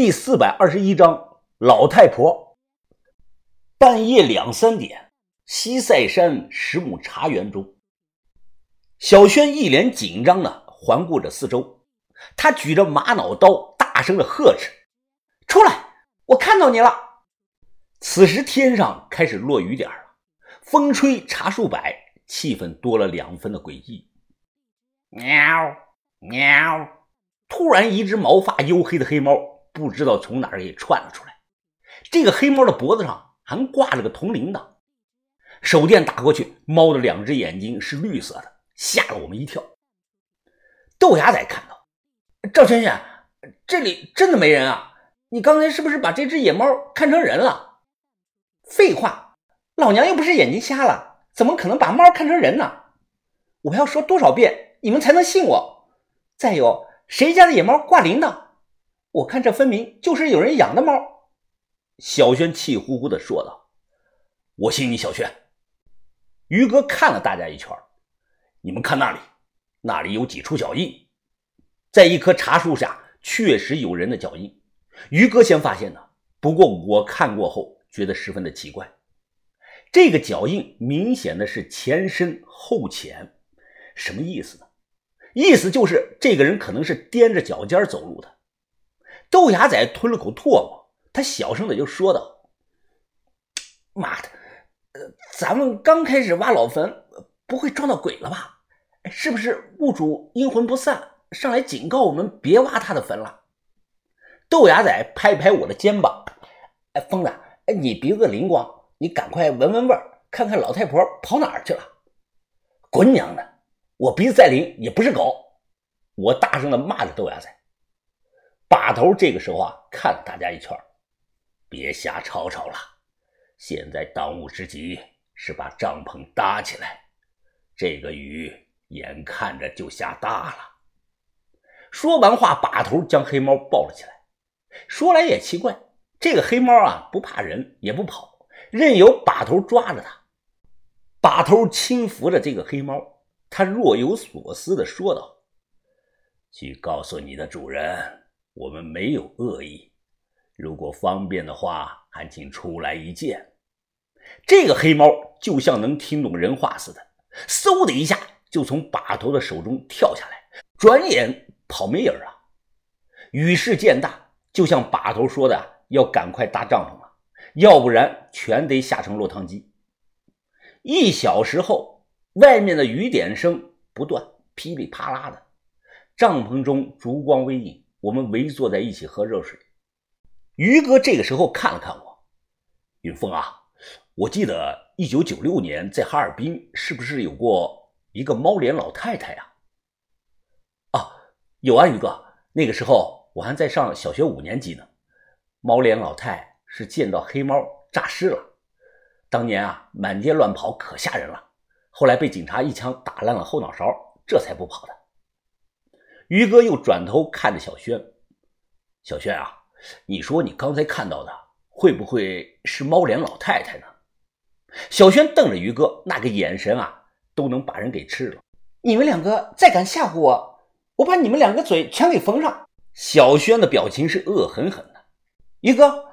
第四百二十一章老太婆。半夜两三点，西塞山十亩茶园中，小轩一脸紧张的环顾着四周，他举着玛瑙刀，大声的呵斥：“出来！我看到你了！”此时天上开始落雨点了，风吹茶树柏，气氛多了两分的诡异。喵喵！突然，一只毛发黝黑的黑猫。不知道从哪儿给窜了出来，这个黑猫的脖子上还挂了个铜铃铛。手电打过去，猫的两只眼睛是绿色的，吓了我们一跳。豆芽仔看到赵轩轩，这里真的没人啊！你刚才是不是把这只野猫看成人了？废话，老娘又不是眼睛瞎了，怎么可能把猫看成人呢？我要说多少遍你们才能信我？再有，谁家的野猫挂铃铛？我看这分明就是有人养的猫。”小轩气呼呼地说道。“我信你，小轩。”于哥看了大家一圈，“你们看那里，那里有几处脚印，在一棵茶树下确实有人的脚印。于哥先发现的，不过我看过后觉得十分的奇怪。这个脚印明显的是前深后浅，什么意思呢？意思就是这个人可能是踮着脚尖走路的。”豆芽仔吞了口唾沫，他小声的就说道：“妈的，呃，咱们刚开始挖老坟，不会撞到鬼了吧？是不是墓主阴魂不散，上来警告我们别挖他的坟了？”豆芽仔拍拍我的肩膀：“哎，疯子，哎，你鼻子灵光，你赶快闻闻味儿，看看老太婆跑哪儿去了。”滚娘的，我鼻子再灵也不是狗！我大声的骂着豆芽仔。把头这个时候啊，看了大家一圈，别瞎吵吵了。现在当务之急是把帐篷搭起来，这个雨眼看着就下大了。说完话，把头将黑猫抱了起来。说来也奇怪，这个黑猫啊，不怕人，也不跑，任由把头抓着它。把头轻抚着这个黑猫，他若有所思地说道：“去告诉你的主人。”我们没有恶意，如果方便的话，还请出来一见。这个黑猫就像能听懂人话似的，嗖的一下就从把头的手中跳下来，转眼跑没影啊！雨势渐大，就像把头说的，要赶快搭帐篷了，要不然全得下成落汤鸡。一小时后，外面的雨点声不断，噼里啪啦的，帐篷中烛光微影。我们围坐在一起喝热水。于哥这个时候看了看我，云峰啊，我记得一九九六年在哈尔滨是不是有过一个猫脸老太太呀？啊，有啊，于哥，那个时候我还在上小学五年级呢。猫脸老太是见到黑猫诈尸了，当年啊满街乱跑，可吓人了。后来被警察一枪打烂了后脑勺，这才不跑的。于哥又转头看着小轩：“小轩啊，你说你刚才看到的会不会是猫脸老太太呢？”小轩瞪着于哥，那个眼神啊，都能把人给吃了。你们两个再敢吓唬我，我把你们两个嘴全给缝上！小轩的表情是恶狠狠的。于哥，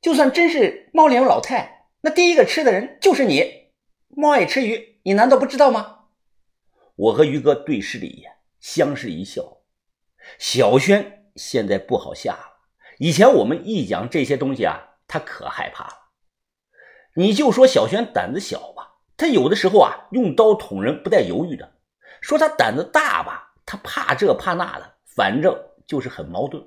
就算真是猫脸老太，那第一个吃的人就是你。猫爱吃鱼，你难道不知道吗？我和于哥对视了一眼。相视一笑，小轩现在不好下了。以前我们一讲这些东西啊，他可害怕了。你就说小轩胆子小吧，他有的时候啊，用刀捅人不带犹豫的。说他胆子大吧，他怕这怕那的，反正就是很矛盾。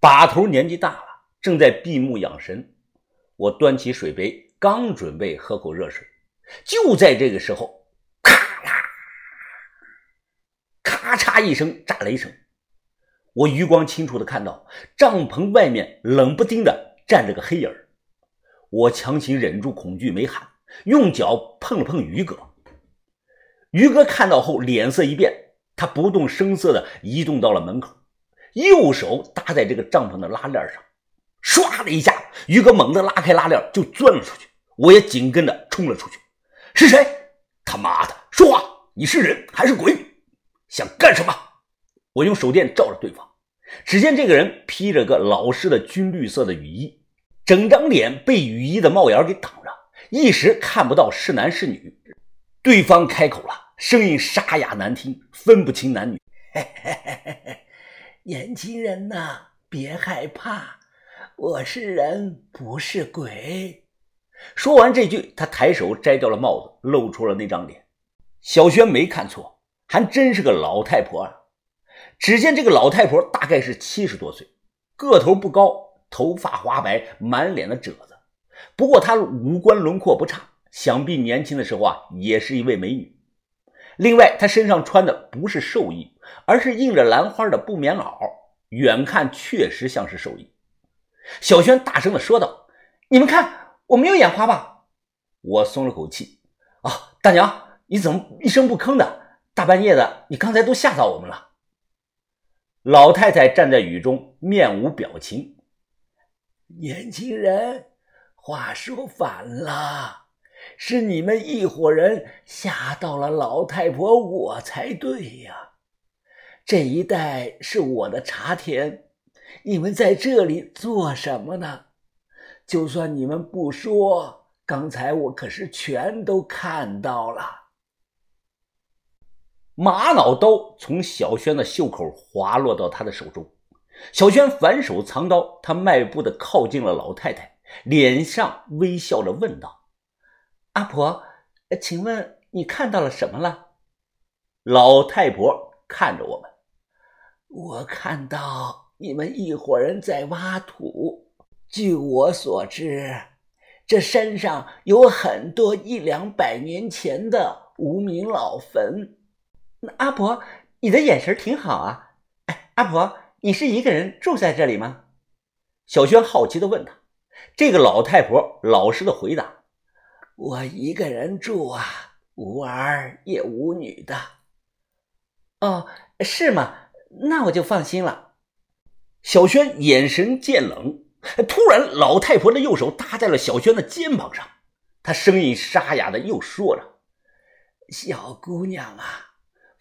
把头年纪大了，正在闭目养神。我端起水杯，刚准备喝口热水，就在这个时候。咔嚓一声炸雷声，我余光清楚的看到帐篷外面冷不丁的站着个黑影我强行忍住恐惧没喊，用脚碰了碰于哥。于哥看到后脸色一变，他不动声色的移动到了门口，右手搭在这个帐篷的拉链上，唰的一下，于哥猛地拉开拉链就钻了出去，我也紧跟着冲了出去。是谁？他妈的，说话！你是人还是鬼？想干什么？我用手电照着对方，只见这个人披着个老式的军绿色的雨衣，整张脸被雨衣的帽檐给挡着，一时看不到是男是女。对方开口了，声音沙哑难听，分不清男女。嘿嘿嘿嘿嘿，年轻人呐，别害怕，我是人，不是鬼。说完这句，他抬手摘掉了帽子，露出了那张脸。小轩没看错，还真是个老太婆啊！只见这个老太婆大概是七十多岁，个头不高，头发花白，满脸的褶子。不过她五官轮廓不差，想必年轻的时候啊，也是一位美女。另外，她身上穿的不是寿衣，而是印着兰花的布棉袄，远看确实像是寿衣。小轩大声的说道：“你们看，我没有眼花吧？”我松了口气。啊，大娘，你怎么一声不吭的？大半夜的，你刚才都吓到我们了。老太太站在雨中，面无表情。年轻人，话说反了。是你们一伙人吓到了老太婆，我才对呀！这一带是我的茶田，你们在这里做什么呢？就算你们不说，刚才我可是全都看到了。玛瑙刀从小轩的袖口滑落到他的手中，小轩反手藏刀，他迈步的靠近了老太太，脸上微笑着问道。阿婆，请问你看到了什么了？老太婆看着我们，我看到你们一伙人在挖土。据我所知，这山上有很多一两百年前的无名老坟。那阿婆，你的眼神挺好啊。哎，阿婆，你是一个人住在这里吗？小轩好奇的问他。这个老太婆老实的回答。我一个人住啊，无儿也无女的。哦，是吗？那我就放心了。小轩眼神渐冷，突然，老太婆的右手搭在了小轩的肩膀上，她声音沙哑的又说着：“小姑娘啊，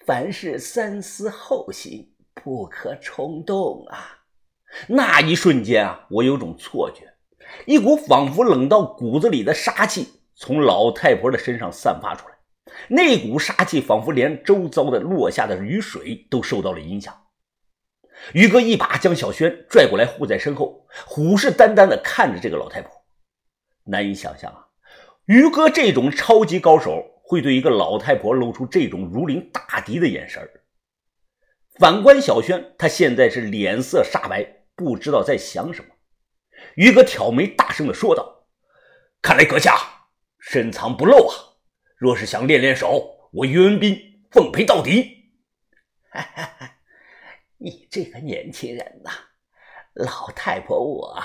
凡事三思后行，不可冲动啊。”那一瞬间啊，我有种错觉，一股仿佛冷到骨子里的杀气。从老太婆的身上散发出来，那股杀气仿佛连周遭的落下的雨水都受到了影响。于哥一把将小轩拽过来，护在身后，虎视眈眈地看着这个老太婆。难以想象啊，于哥这种超级高手会对一个老太婆露出这种如临大敌的眼神反观小轩，他现在是脸色煞白，不知道在想什么。于哥挑眉，大声地说道：“看来阁下……”深藏不露啊！若是想练练手，我于文斌奉陪到底。哈哈哈！你这个年轻人呐，老太婆我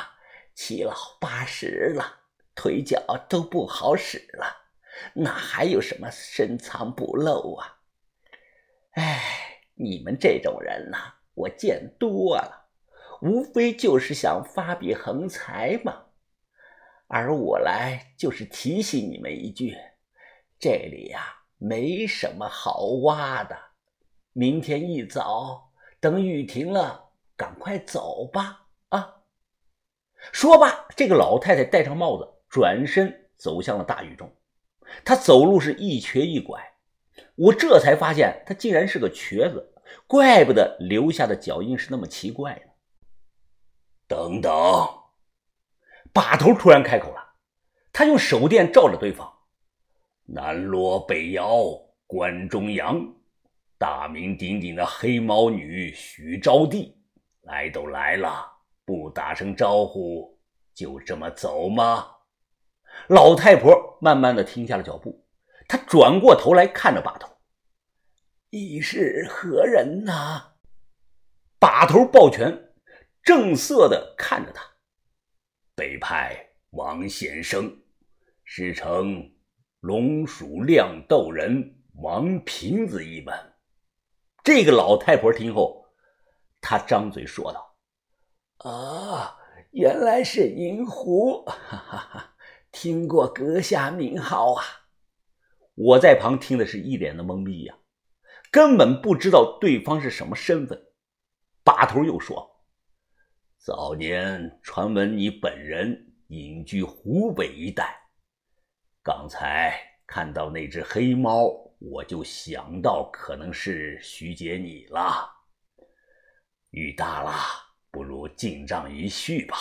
七老八十了，腿脚都不好使了，哪还有什么深藏不露啊？哎，你们这种人呐，我见多了，无非就是想发笔横财嘛。而我来就是提醒你们一句，这里呀没什么好挖的。明天一早等雨停了，赶快走吧！啊！说罢，这个老太太戴上帽子，转身走向了大雨中。他走路是一瘸一拐，我这才发现他竟然是个瘸子，怪不得留下的脚印是那么奇怪呢。等等。把头突然开口了，他用手电照着对方。南锣北窑关中阳，大名鼎鼎的黑猫女许招娣，来都来了，不打声招呼就这么走吗？老太婆慢慢的停下了脚步，她转过头来看着把头：“你是何人呐？”把头抱拳，正色的看着他。北派王先生，师承龙鼠亮斗人王平子一门。这个老太婆听后，她张嘴说道：“啊，原来是银狐，哈哈哈！听过阁下名号啊。”我在旁听的是一脸的懵逼呀，根本不知道对方是什么身份。把头又说。早年传闻你本人隐居湖北一带，刚才看到那只黑猫，我就想到可能是徐姐你了。雨大了，不如进帐一叙吧。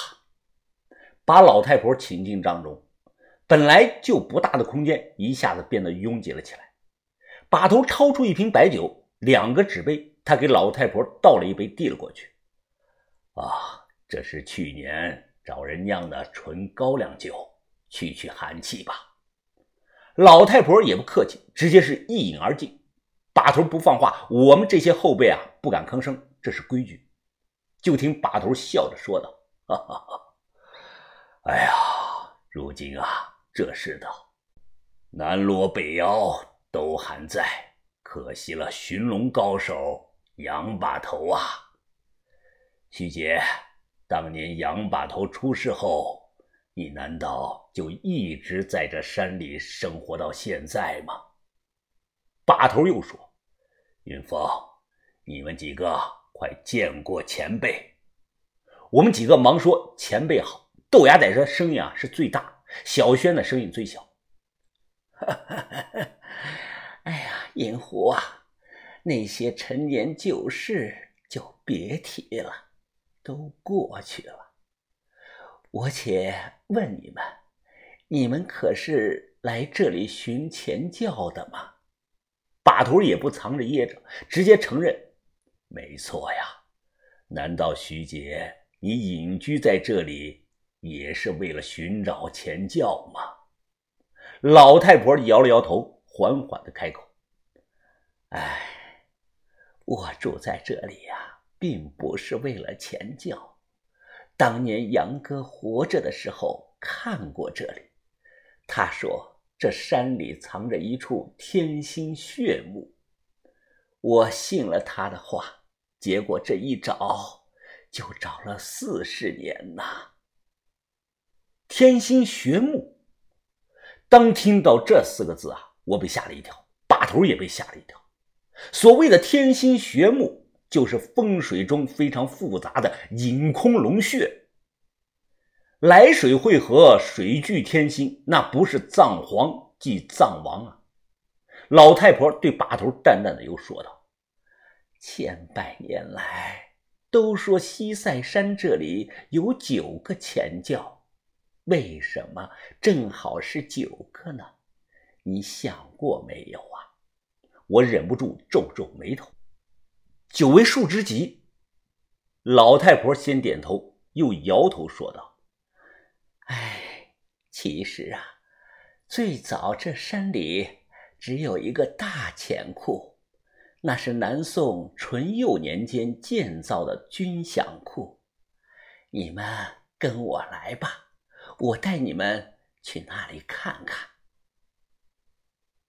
把老太婆请进帐中，本来就不大的空间一下子变得拥挤了起来。把头掏出一瓶白酒，两个纸杯，他给老太婆倒了一杯，递了过去。啊。这是去年找人酿的纯高粱酒，去去寒气吧。老太婆也不客气，直接是一饮而尽。把头不放话，我们这些后辈啊不敢吭声，这是规矩。就听把头笑着说道：“哈哈哈，哎呀，如今啊，这世道，南锣北妖都还在，可惜了寻龙高手杨把头啊，徐姐。”当年杨把头出事后，你难道就一直在这山里生活到现在吗？把头又说：“云峰，你们几个快见过前辈。”我们几个忙说：“前辈好。”豆芽仔这声音啊是最大，小轩的声音最小。哎呀，银狐啊，那些陈年旧事就别提了。都过去了，我且问你们：你们可是来这里寻前教的吗？把头也不藏着掖着，直接承认：没错呀。难道徐杰你隐居在这里也是为了寻找前教吗？老太婆摇了摇头，缓缓的开口：哎，我住在这里呀。并不是为了前教。当年杨哥活着的时候看过这里，他说这山里藏着一处天心穴墓，我信了他的话。结果这一找，就找了四十年呐。天心穴墓，当听到这四个字啊，我被吓了一跳，把头也被吓了一跳。所谓的天心穴墓。就是风水中非常复杂的引空龙穴，来水汇合，水聚天心，那不是藏皇即藏王啊！老太婆对把头淡淡的又说道：“千百年来都说西塞山这里有九个前教，为什么正好是九个呢？你想过没有啊？”我忍不住皱皱眉头。九为数之极，老太婆先点头，又摇头说道：“哎，其实啊，最早这山里只有一个大钱库，那是南宋淳佑年间建造的军饷库。你们跟我来吧，我带你们去那里看看。”